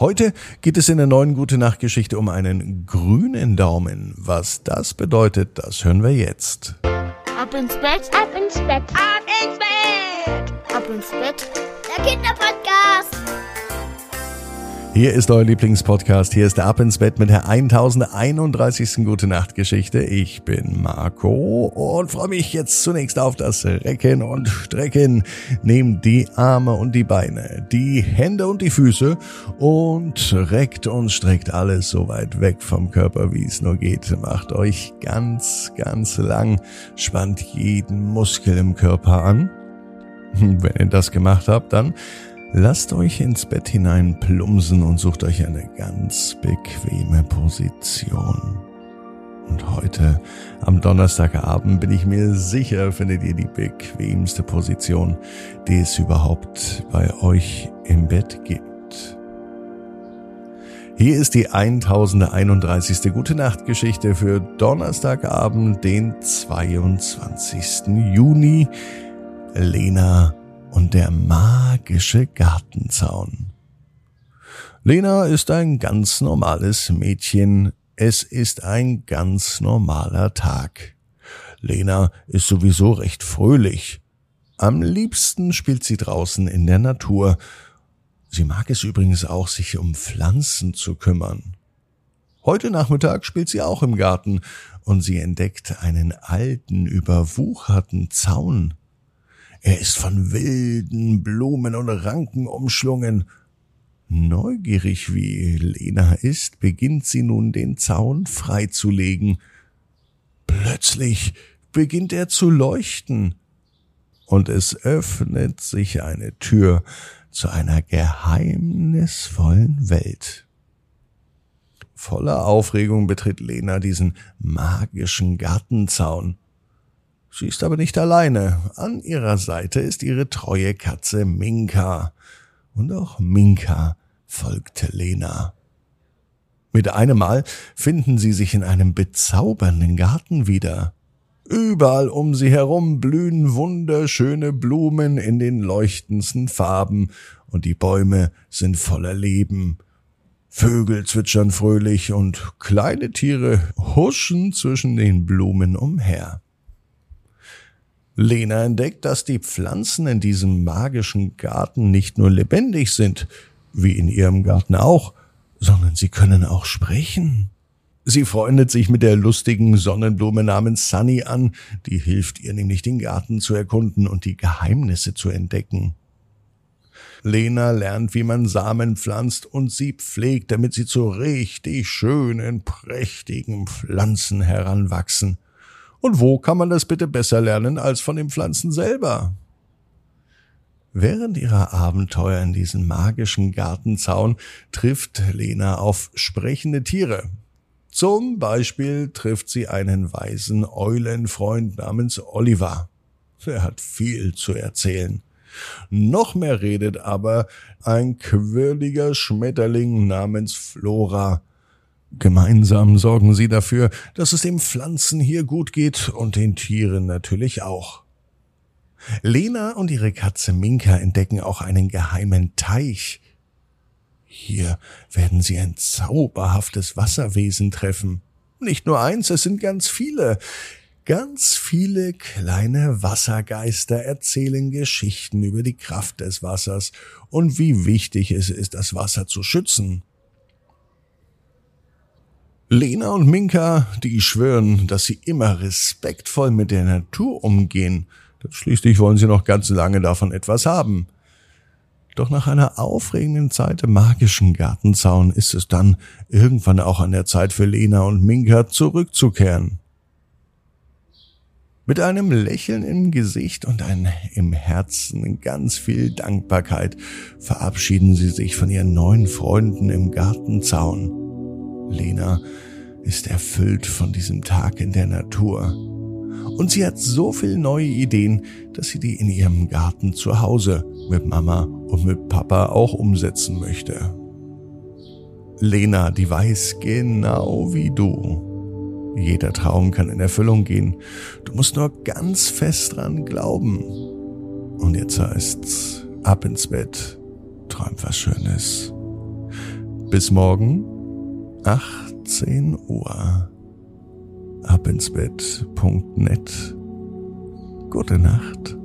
Heute geht es in der neuen Gute Nacht Geschichte um einen grünen Daumen. Was das bedeutet, das hören wir jetzt. Ab ins Bett, ab ins Bett, ab ins Bett, ab ins Bett. Der Kinderpodcast. Hier ist euer Lieblingspodcast. Hier ist der Ab ins Bett mit der 1031. Gute Nacht Geschichte. Ich bin Marco und freue mich jetzt zunächst auf das Recken und Strecken. Nehmt die Arme und die Beine, die Hände und die Füße und reckt und streckt alles so weit weg vom Körper, wie es nur geht. Macht euch ganz, ganz lang, spannt jeden Muskel im Körper an. Wenn ihr das gemacht habt, dann Lasst euch ins Bett hinein plumsen und sucht euch eine ganz bequeme Position. Und heute am Donnerstagabend bin ich mir sicher, findet ihr die bequemste Position, die es überhaupt bei euch im Bett gibt. Hier ist die 1031. Gute Nacht Geschichte für Donnerstagabend, den 22. Juni. Lena und der magische Gartenzaun. Lena ist ein ganz normales Mädchen. Es ist ein ganz normaler Tag. Lena ist sowieso recht fröhlich. Am liebsten spielt sie draußen in der Natur. Sie mag es übrigens auch, sich um Pflanzen zu kümmern. Heute Nachmittag spielt sie auch im Garten und sie entdeckt einen alten, überwucherten Zaun. Er ist von wilden Blumen und Ranken umschlungen. Neugierig wie Lena ist, beginnt sie nun den Zaun freizulegen. Plötzlich beginnt er zu leuchten, und es öffnet sich eine Tür zu einer geheimnisvollen Welt. Voller Aufregung betritt Lena diesen magischen Gartenzaun. Sie ist aber nicht alleine. An ihrer Seite ist ihre treue Katze Minka. Und auch Minka folgte Lena. Mit einem Mal finden sie sich in einem bezaubernden Garten wieder. Überall um sie herum blühen wunderschöne Blumen in den leuchtendsten Farben, und die Bäume sind voller Leben. Vögel zwitschern fröhlich und kleine Tiere huschen zwischen den Blumen umher. Lena entdeckt, dass die Pflanzen in diesem magischen Garten nicht nur lebendig sind, wie in ihrem Garten auch, sondern sie können auch sprechen. Sie freundet sich mit der lustigen Sonnenblume namens Sunny an, die hilft ihr nämlich den Garten zu erkunden und die Geheimnisse zu entdecken. Lena lernt, wie man Samen pflanzt und sie pflegt, damit sie zu richtig schönen, prächtigen Pflanzen heranwachsen. Und wo kann man das bitte besser lernen als von den Pflanzen selber? Während ihrer Abenteuer in diesem magischen Gartenzaun trifft Lena auf sprechende Tiere. Zum Beispiel trifft sie einen weisen Eulenfreund namens Oliver. Er hat viel zu erzählen. Noch mehr redet aber ein quirliger Schmetterling namens Flora, Gemeinsam sorgen sie dafür, dass es den Pflanzen hier gut geht und den Tieren natürlich auch. Lena und ihre Katze Minka entdecken auch einen geheimen Teich. Hier werden sie ein zauberhaftes Wasserwesen treffen. Nicht nur eins, es sind ganz viele. Ganz viele kleine Wassergeister erzählen Geschichten über die Kraft des Wassers und wie wichtig es ist, das Wasser zu schützen. Lena und Minka, die schwören, dass sie immer respektvoll mit der Natur umgehen. Schließlich wollen sie noch ganz lange davon etwas haben. Doch nach einer aufregenden Zeit im magischen Gartenzaun ist es dann irgendwann auch an der Zeit für Lena und Minka zurückzukehren. Mit einem Lächeln im Gesicht und ein im Herzen ganz viel Dankbarkeit verabschieden sie sich von ihren neuen Freunden im Gartenzaun. Lena ist erfüllt von diesem Tag in der Natur. Und sie hat so viele neue Ideen, dass sie die in ihrem Garten zu Hause mit Mama und mit Papa auch umsetzen möchte. Lena, die weiß genau wie du. Jeder Traum kann in Erfüllung gehen. Du musst nur ganz fest dran glauben. Und jetzt heißt's ab ins Bett, träum was Schönes. Bis morgen, 18 Uhr. Abinsbett.net. Gute Nacht.